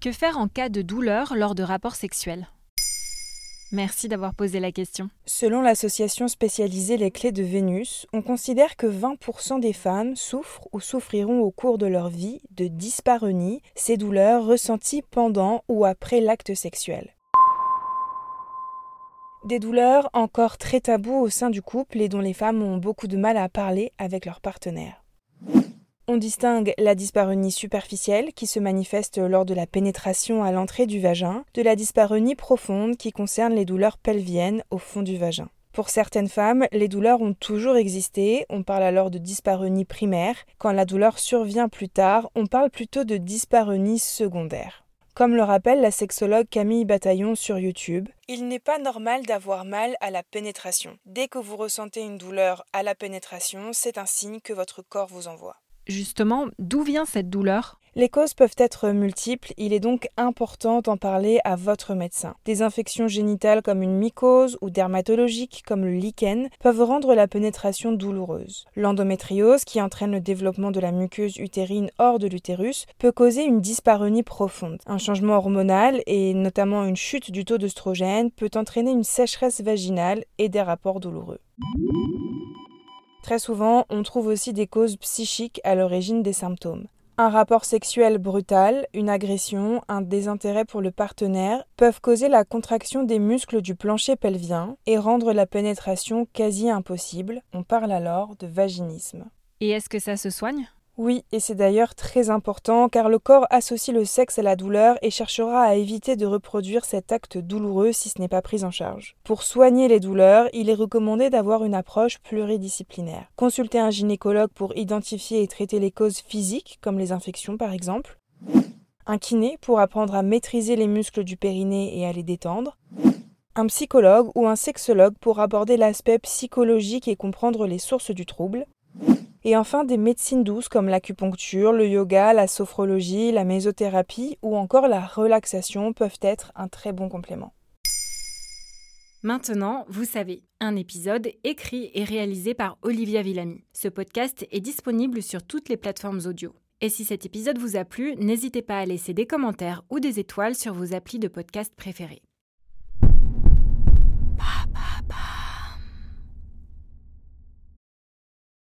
Que faire en cas de douleur lors de rapports sexuels? Merci d'avoir posé la question. Selon l'association spécialisée Les Clés de Vénus, on considère que 20% des femmes souffrent ou souffriront au cours de leur vie de dyspareunie, ces douleurs ressenties pendant ou après l'acte sexuel. Des douleurs encore très taboues au sein du couple et dont les femmes ont beaucoup de mal à parler avec leur partenaire. On distingue la dyspareunie superficielle qui se manifeste lors de la pénétration à l'entrée du vagin, de la dyspareunie profonde qui concerne les douleurs pelviennes au fond du vagin. Pour certaines femmes, les douleurs ont toujours existé, on parle alors de dyspareunie primaire. Quand la douleur survient plus tard, on parle plutôt de dyspareunie secondaire. Comme le rappelle la sexologue Camille Bataillon sur YouTube, il n'est pas normal d'avoir mal à la pénétration. Dès que vous ressentez une douleur à la pénétration, c'est un signe que votre corps vous envoie. Justement, d'où vient cette douleur? Les causes peuvent être multiples, il est donc important d'en parler à votre médecin. Des infections génitales comme une mycose ou dermatologiques comme le lichen peuvent rendre la pénétration douloureuse. L'endométriose, qui entraîne le développement de la muqueuse utérine hors de l'utérus, peut causer une dyspareunie profonde. Un changement hormonal, et notamment une chute du taux d'œstrogène, peut entraîner une sécheresse vaginale et des rapports douloureux. Très souvent, on trouve aussi des causes psychiques à l'origine des symptômes. Un rapport sexuel brutal, une agression, un désintérêt pour le partenaire peuvent causer la contraction des muscles du plancher pelvien et rendre la pénétration quasi impossible. On parle alors de vaginisme. Et est-ce que ça se soigne? Oui, et c'est d'ailleurs très important car le corps associe le sexe à la douleur et cherchera à éviter de reproduire cet acte douloureux si ce n'est pas pris en charge. Pour soigner les douleurs, il est recommandé d'avoir une approche pluridisciplinaire. Consulter un gynécologue pour identifier et traiter les causes physiques, comme les infections par exemple. Un kiné pour apprendre à maîtriser les muscles du périnée et à les détendre un psychologue ou un sexologue pour aborder l'aspect psychologique et comprendre les sources du trouble, et enfin des médecines douces comme l'acupuncture, le yoga, la sophrologie, la mésothérapie ou encore la relaxation peuvent être un très bon complément. Maintenant, vous savez, un épisode écrit et réalisé par Olivia Villamy. Ce podcast est disponible sur toutes les plateformes audio. Et si cet épisode vous a plu, n'hésitez pas à laisser des commentaires ou des étoiles sur vos applis de podcast préférés.